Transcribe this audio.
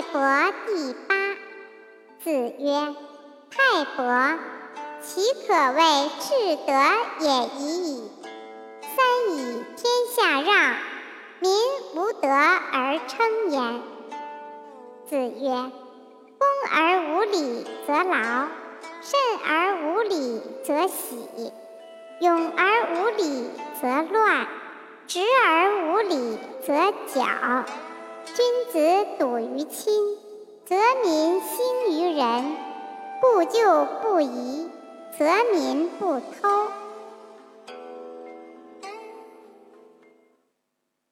伯第八。子曰：“泰伯，其可谓至德也已矣。三以天下让，民无德而称焉。”子曰：“恭而无礼则劳，慎而无礼则喜，勇而无礼则乱，直而无礼则绞。君子笃于亲，则民兴于仁；故旧不移，则民不偷。”